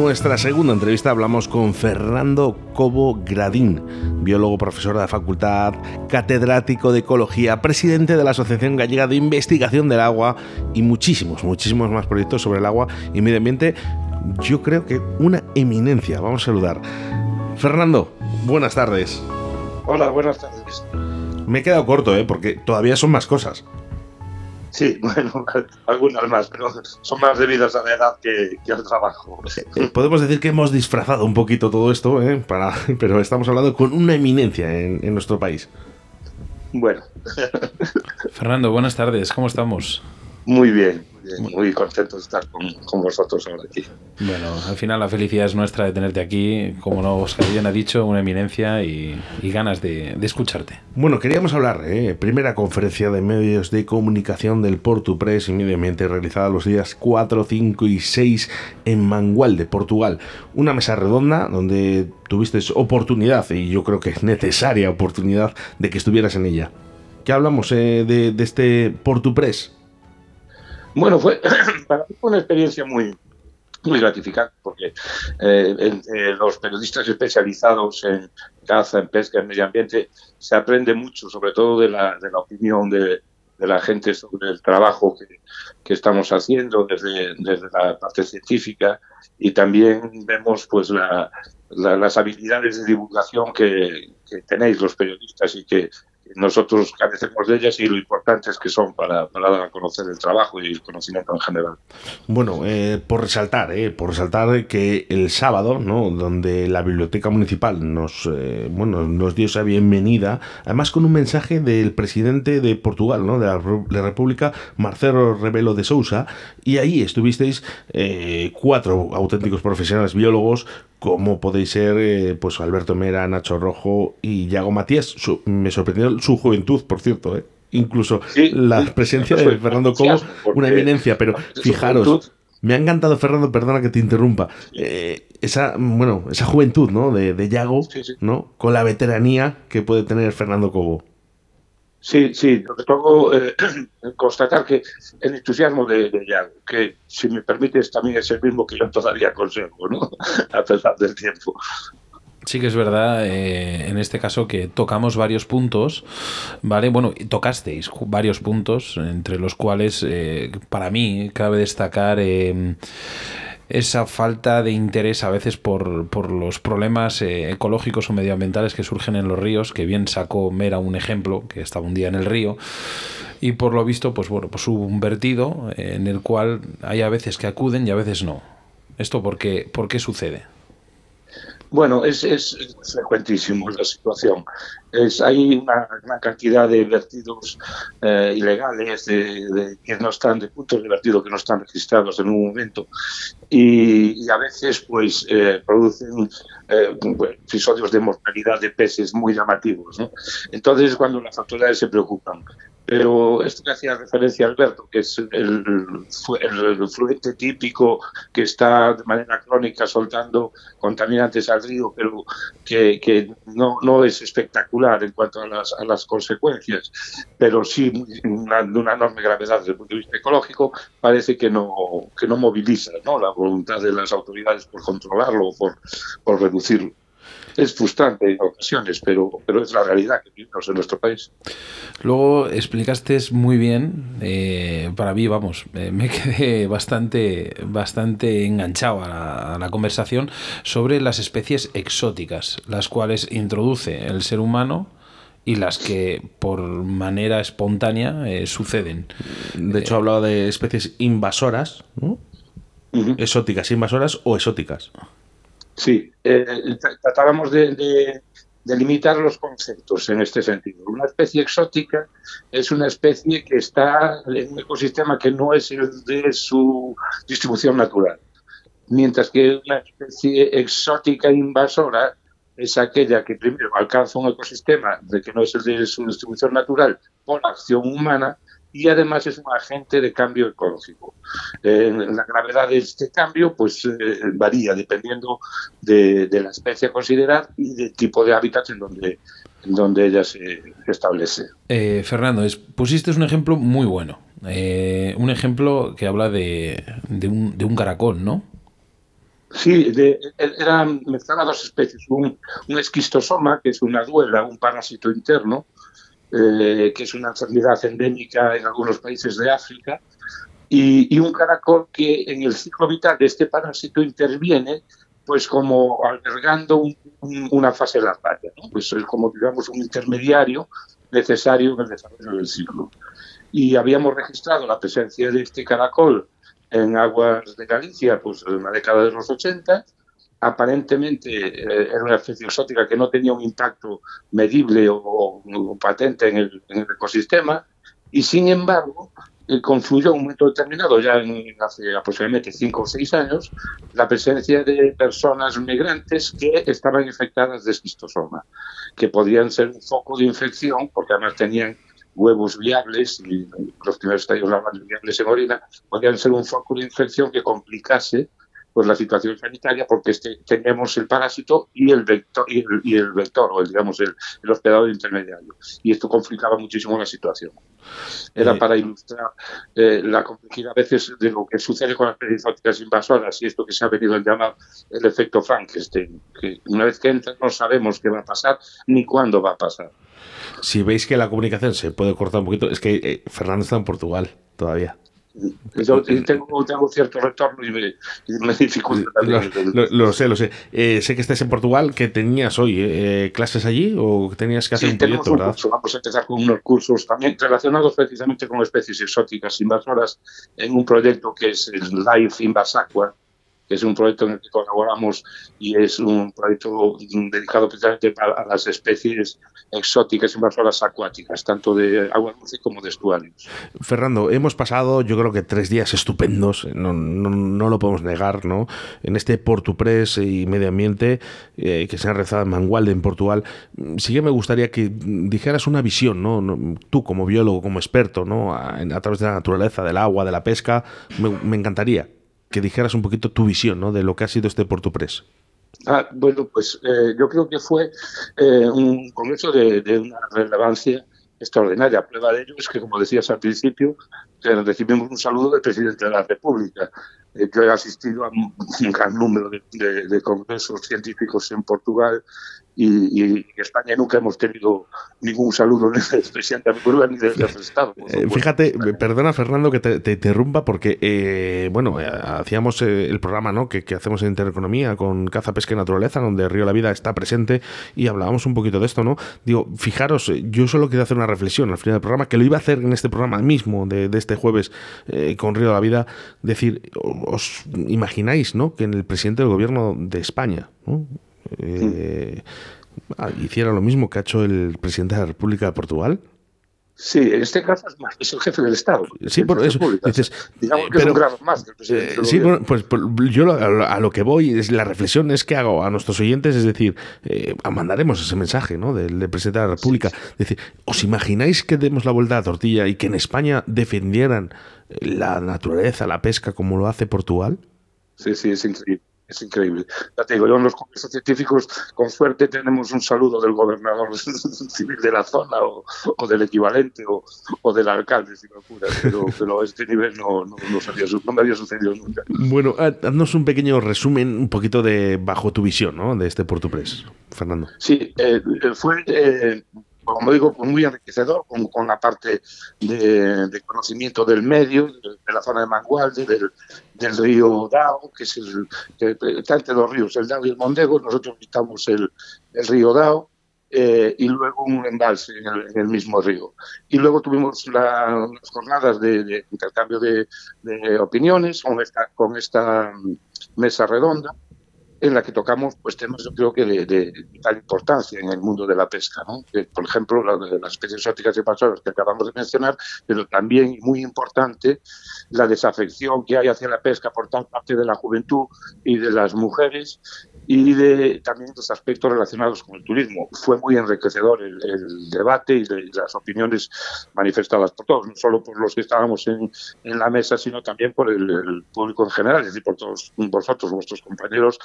Nuestra segunda entrevista hablamos con Fernando Cobo Gradín, biólogo, profesor de la facultad, catedrático de ecología, presidente de la Asociación Gallega de Investigación del Agua y muchísimos, muchísimos más proyectos sobre el agua y medio ambiente. Yo creo que una eminencia. Vamos a saludar. Fernando, buenas tardes. Hola, buenas tardes. Me he quedado corto, ¿eh? porque todavía son más cosas. Sí, bueno, algunas más, pero son más debidas a la edad que, al trabajo. Eh, podemos decir que hemos disfrazado un poquito todo esto, ¿eh? Para, pero estamos hablando con una eminencia en, en nuestro país. Bueno. Fernando, buenas tardes, ¿cómo estamos? Muy bien, muy contento de estar con, vosotros ahora aquí. Bueno, al final la felicidad es nuestra de tenerte aquí, como Oscar bien ha dicho, una eminencia y, ganas de, escucharte. Bueno, queríamos hablar, ¿eh? primera conferencia de medios de comunicación del Portu Press y Medio Ambiente realizada los días 4, 5 y 6 en Mangual de Portugal. Una mesa redonda donde tuviste oportunidad, y yo creo que es necesaria oportunidad, de que estuvieras en ella. ¿Qué hablamos eh, de, de este Portu Press? Bueno, fue para mí una experiencia muy, muy gratificante porque eh, los periodistas especializados en caza, en pesca, en medio ambiente, se aprende mucho, sobre todo de la, de la opinión de, de la gente sobre el trabajo que, que estamos haciendo desde, desde, la parte científica y también vemos pues la, las habilidades de divulgación que, tenéis los periodistas y que, nosotros carecemos de ellas y lo importante es que son para, para dar a conocer el trabajo y el conocimiento en general. Bueno, eh, por resaltar, eh, por resaltar que el sábado, ¿no? donde la biblioteca municipal nos, eh, bueno, nos dio esa bienvenida, además con un mensaje del presidente de Portugal, ¿no? de la, República, Marcelo Rebelo de Sousa, y ahí estuvisteis eh, cuatro auténticos profesionales biólogos como podéis ser eh, pues Alberto Mera, Nacho Rojo y Yago Matías. me sorprendió su juventud, por cierto, ¿eh? incluso la presencia de Fernando Cobo, una eminencia, pero fijaros, me ha encantado Fernando, perdona que te interrumpa, eh, esa, bueno, esa juventud ¿no? de, de Yago, ¿no? con la veteranía que puede tener Fernando Cobo. Sí, sí, lo que tengo eh, constatar que el entusiasmo de, de que si me permites también es el mismo que yo todavía conservo, ¿no? a pesar del tiempo. Sí que es verdad, eh, en este caso que tocamos varios puntos, ¿vale? Bueno, tocasteis varios puntos, entre los cuales eh, para mí cabe destacar eh, esa falta de interés a veces por, por los problemas eh, ecológicos o medioambientales que surgen en los ríos, que bien sacó Mera un ejemplo, que estaba un día en el río, y por lo visto, pues bueno, pues hubo un vertido en el cual hay a veces que acuden y a veces no. ¿Esto por qué, por qué sucede? Bueno, es, es frecuentísimo la situación. Es, hay una, cantidad de vertidos eh, ilegales de, que no están, de puntos de vertido que no están registrados en un momento y, a veces pues eh, producen eh, episodios de mortalidad de peces muy llamativos. ¿no? Entonces, cuando las autoridades se preocupan, pero esto que hacía referencia Alberto, que es el, el, fluente típico que está de manera crónica soltando contaminantes al río, pero que, que no, no, es espectacular en cuanto a las, a las consecuencias, pero sí una, de una enorme gravedad desde el punto de vista ecológico, parece que no, que no moviliza ¿no? la voluntad de las autoridades por controlarlo o por, por reducirlo es frustrante en ocasiones, pero, pero es la realidad que vivimos en nuestro país. Luego explicaste muy bien, eh, para mí, vamos, eh, me quedé bastante, bastante enganchado a la, conversación sobre las especies exóticas, las cuales introduce el ser humano y las que por manera espontánea eh, suceden. De hecho, hablaba de especies invasoras, ¿no? exóticas, invasoras o exóticas. Sí, eh, tratábamos de, limitar los conceptos en este sentido. Una especie exótica es una especie que está en un ecosistema que no es el de su distribución natural, mientras que una especie exótica invasora es aquella que primero alcanza un ecosistema de que no es el de su distribución natural por acción humana y además es un agente de cambio ecológico. Eh, la gravedad de este cambio pues eh, varía dependiendo de, la especie a considerar y del tipo de hábitat en donde, en donde ella se, establece. Eh, Fernando, pusiste un ejemplo muy bueno. un ejemplo que habla de, de, un, de un caracol, ¿no? Sí, de, eran mezclaba dos especies, un, un, esquistosoma, que es una duela, un parásito interno, eh, que es una enfermedad endémica en algunos países de África, y, un caracol que en el ciclo vital de este parásito interviene pues como albergando una fase larvaria, ¿no? pues es como digamos un intermediario necesario en el desarrollo del ciclo. Y habíamos registrado la presencia de este caracol en aguas de Galicia pues, en la década de los 80. Aparentemente eh, era una especie exótica que no tenía un impacto medible o, patente en el, ecosistema y sin embargo eh, confluyó en un momento determinado, ya en, hace aproximadamente 5 o 6 años, la presencia de personas migrantes que estaban infectadas de esquistosoma, que podían ser un foco de infección porque además tenían huevos viables y los primeros estadios viables en orina podrían ser un foco de infección que complicase pues la situación sanitaria porque este, tenemos el parásito y el vector y el, vector o el, digamos el, hospedador intermediario. Y esto complicaba muchísimo la situación. Era para ilustrar eh, la complejidad a veces de lo que sucede con las especies invasoras y esto que se ha venido a llamar el efecto Frankenstein que una vez que entra no sabemos qué va a pasar ni cuándo va a pasar. Si veis que la comunicación se puede cortar un poquito, es que eh, Fernando está en Portugal todavía. Yo tengo, tengo cierto retorno y me, dificulta también. Lo, sé, lo sé. Eh, sé que estás en Portugal, que tenías hoy eh, clases allí o tenías que hacer un proyecto, ¿verdad? Vamos a empezar con unos cursos también relacionados precisamente con especies exóticas invasoras en un proyecto que es el Life Invasacua, que es un proyecto en el que colaboramos y es un proyecto dedicado precisamente a las especies exóticas invasoras acuáticas, tanto de agua dulce como de estuarios. Fernando, hemos pasado yo creo que tres días estupendos, no, no, lo podemos negar, ¿no? En este Portupress y medio ambiente eh, que se ha rezado en Mangualde, en Portugal, sí que me gustaría que dijeras una visión, ¿no? Tú como biólogo, como experto, ¿no? A, través de la naturaleza, del agua, de la pesca, me, me encantaría que dijeras un poquito tu visión ¿no? de lo que ha sido este Portupress. Ah, bueno, pues eh, yo creo que fue eh, un congreso de, una relevancia extraordinaria. Prueba de ello es que, como decías al principio, recibimos un saludo del presidente de la República. Eh, yo he asistido a un, gran número de, congresos científicos en Portugal y, en España nunca hemos tenido ningún saludo ni del presidente de ni del Estado. Eh, fíjate, perdona Fernando que te, interrumpa porque, eh, bueno, hacíamos el programa ¿no? que, hacemos en Intereconomía con Caza, Pesca y Naturaleza, donde Río La Vida está presente y hablábamos un poquito de esto, ¿no? Digo, fijaros, yo solo quería hacer una reflexión al final del programa, que lo iba a hacer en este programa mismo de, este jueves con Río La Vida, decir, os imagináis, ¿no? Que en el presidente del gobierno de España, eh, ah, hiciera lo mismo que ha hecho el presidente de la República de Portugal. Sí, en este caso es, más, es el jefe del Estado. Sí, por eso. Dices, digamos que es un grado más que el presidente. Eh, sí, pues, pues, yo a lo, que voy, es, la reflexión es que hago a nuestros oyentes, es decir, eh, mandaremos ese mensaje ¿no? del, presidente de la República. Es decir, ¿os imagináis que demos la vuelta a la tortilla y que en España defendieran la naturaleza, la pesca, como lo hace Portugal? Sí, sí, es increíble. Es increíble. Ya te digo, yo en los congresos científicos, con suerte, tenemos un saludo del gobernador civil de la zona o, del equivalente o, del alcalde, si me apuras, pero, pero a este nivel no, no, no, me había sucedido nunca. Bueno, haznos un pequeño resumen, un poquito de bajo tu visión ¿no? de este Portupress, Fernando. Sí, eh, fue eh, como digo, pues muy enriquecedor con, la parte de, conocimiento del medio, de, la zona de Mangualde, del, río Dao, que es el que está entre dos ríos, el Dao y el Mondego, nosotros visitamos el, río Dao, eh, y luego un embalse en el, mismo río. Y luego tuvimos las jornadas de, intercambio de, opiniones con esta, con esta mesa redonda en la que tocamos pues temas creo que de, de vital importancia en el mundo de la pesca, ¿no? por ejemplo la, las especies exóticas y pasadas que acabamos de mencionar, pero también muy importante la desafección que hay hacia la pesca por parte de la juventud y de las mujeres y de también los aspectos relacionados con el turismo. Fue muy enriquecedor el, debate y, de, las opiniones manifestadas por todos, no solo por los que estábamos en, en la mesa, sino también por el, el, público en general, es decir, por todos vosotros, vuestros compañeros,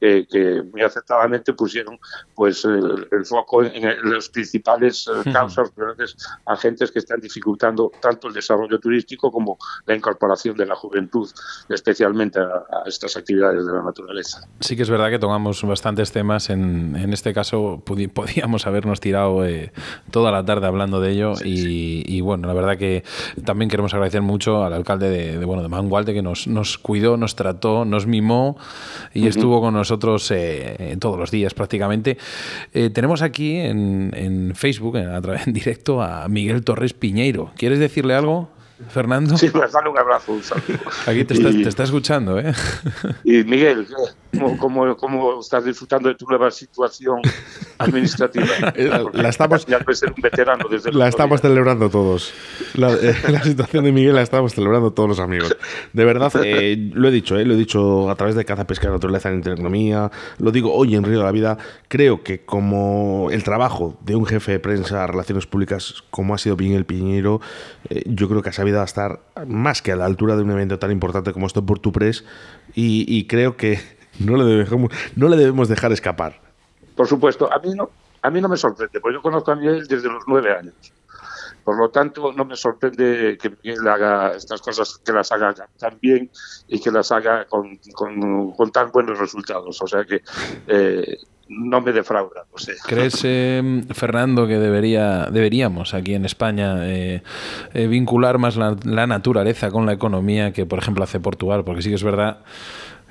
eh, que muy acertadamente pusieron pues el, el foco en, en los principales eh, causas, grandes agentes que están dificultando tanto el desarrollo turístico como la incorporación de la juventud, especialmente a, a estas actividades de la naturaleza. Sí que es verdad que tomamos bastantes temas. En, en este caso podíamos habernos tirado eh, toda la tarde hablando de ello. Sí, y, sí. y, bueno, la verdad que también queremos agradecer mucho al alcalde de, de bueno, de Mangualde que nos, nos, cuidó, nos trató, nos mimó y uh -huh. estuvo con nosotros eh, todos los días prácticamente. Eh, tenemos aquí en, en Facebook, en, a través, en directo, a Miguel Torres Piñeiro. ¿Quieres decirle algo? Fernando. Sí, pues dale un abrazo, un saludo. Aquí te, y, está, te está escuchando, ¿eh? Y Miguel, ¿cómo, cómo, cómo estás disfrutando de tu nueva situación administrativa? la estamos, ya puedes ser un veterano desde La estamos día. celebrando todos. La, eh, la, situación de Miguel la estamos celebrando todos los amigos. De verdad, eh, lo he dicho, eh, lo he dicho a través de Caza, Pesca, Naturaleza en lo digo hoy en Río de la Vida, creo que como el trabajo de un jefe de prensa, relaciones públicas, como ha sido Miguel Piñero, eh, yo creo que ha sabido estar más que a la altura de un evento tan importante como esto por tu press y, y creo que no le, debemos, no le debemos dejar escapar. Por supuesto, a mí no, a mí no me sorprende, porque yo conozco a Miguel desde los nueve años. Por lo tanto, no me sorprende que Miguel haga estas cosas, que las haga tan bien y que las haga con, con, con tan buenos resultados. O sea que eh, no me defrauda. No sé. ¿Crees, eh, Fernando, que debería, deberíamos aquí en España eh, eh, vincular más la, la, naturaleza con la economía que, por ejemplo, hace Portugal? Porque sí que es verdad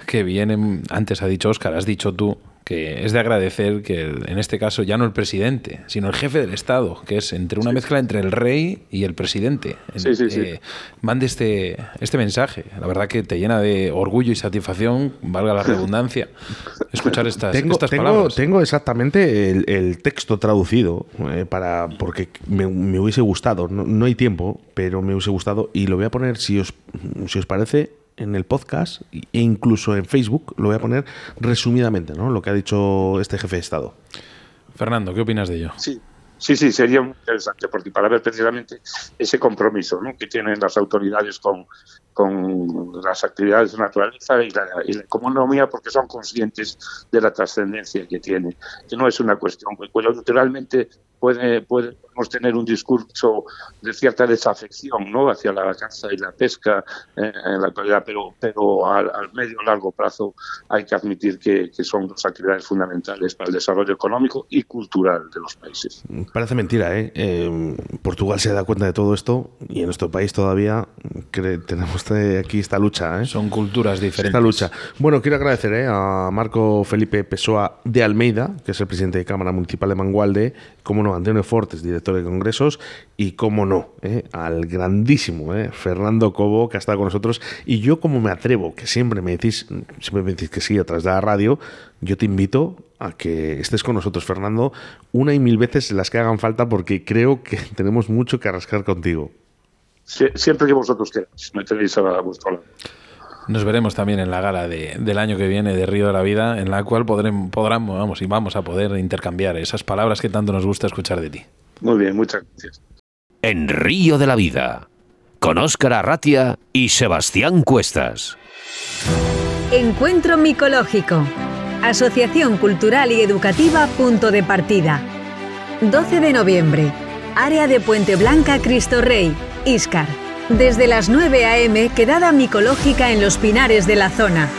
que vienen, antes ha dicho Oscar, has dicho tú, que es de agradecer que en este caso ya no el presidente, sino el jefe del Estado, que es entre una sí. mezcla entre el rey y el presidente, sí, sí, eh, mande este, este mensaje. La verdad que te llena de orgullo y satisfacción, valga la redundancia, escuchar estas, tengo, estas tengo, palabras. Tengo exactamente el, el texto traducido, eh, para porque me, me, hubiese gustado, no, no hay tiempo, pero me hubiese gustado y lo voy a poner, si os, si os parece, en el podcast e incluso en Facebook, lo voy a poner resumidamente, ¿no? Lo que ha dicho este jefe de Estado. Fernando, ¿qué opinas de ello? Sí, Sí, sí, sería muy interesante porque para ver precisamente ese compromiso ¿no? que tienen las autoridades con, con las actividades de naturaleza y la, y la, economía porque son conscientes de la trascendencia que tiene, que no es una cuestión, pues, naturalmente puede, puede, podemos tener un discurso de cierta desafección ¿no? hacia la caza y la pesca eh, en la actualidad, pero, pero al, al medio largo plazo hay que admitir que, que, son dos actividades fundamentales para el desarrollo económico y cultural de los países. Parece mentira, ¿eh? eh Portugal se da cuenta de todo esto y en nuestro país todavía tenemos aquí esta lucha. ¿eh? Son culturas diferentes. Esta lucha. Bueno, quiero agradecer ¿eh? a Marco Felipe Pessoa de Almeida, que es el presidente de Cámara Municipal de Mangualde, como no, Antonio Fortes, director de congresos, y como no, ¿eh? al grandísimo ¿eh? Fernando Cobo, que ha estado con nosotros. Y yo, como me atrevo, que siempre me decís, siempre me decís que sí a través de la radio, yo te invito a que estés con nosotros, Fernando, una y mil veces las que hagan falta, porque creo que tenemos mucho que rascar contigo. siempre que vosotros queráis, me tenéis a vuestro lado. Nos veremos también en la gala de, del año que viene de Río de la Vida, en la cual podremos, podremos, vamos, y vamos a poder intercambiar esas palabras que tanto nos gusta escuchar de ti. Muy bien, muchas gracias. En Río de la Vida, con Óscar Arratia y Sebastián Cuestas. Encuentro micológico. Asociación Cultural y Educativa Punto de Partida. 12 de noviembre. Área de Puente Blanca Cristo Rey, Iscar. Desde las 9 a.m. quedada micológica en los pinares de la zona.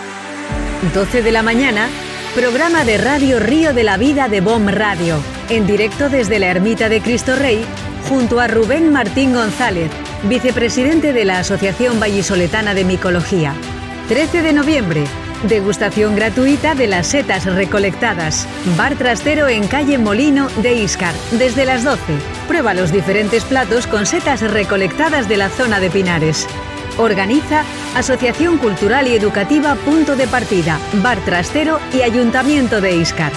12 de la mañana, programa de Radio Río de la Vida de BOM Radio, en directo desde la Ermita de Cristo Rey, junto a Rubén Martín González, vicepresidente de la Asociación Vallisoletana de Micología. 13 de noviembre, degustación gratuita de las setas recolectadas. Bar trastero en calle Molino de Iscar, desde las 12. Prueba los diferentes platos con setas recolectadas de la zona de Pinares. Organiza Asociación Cultural y Educativa Punto de Partida, Bar Trastero y Ayuntamiento de Iscar.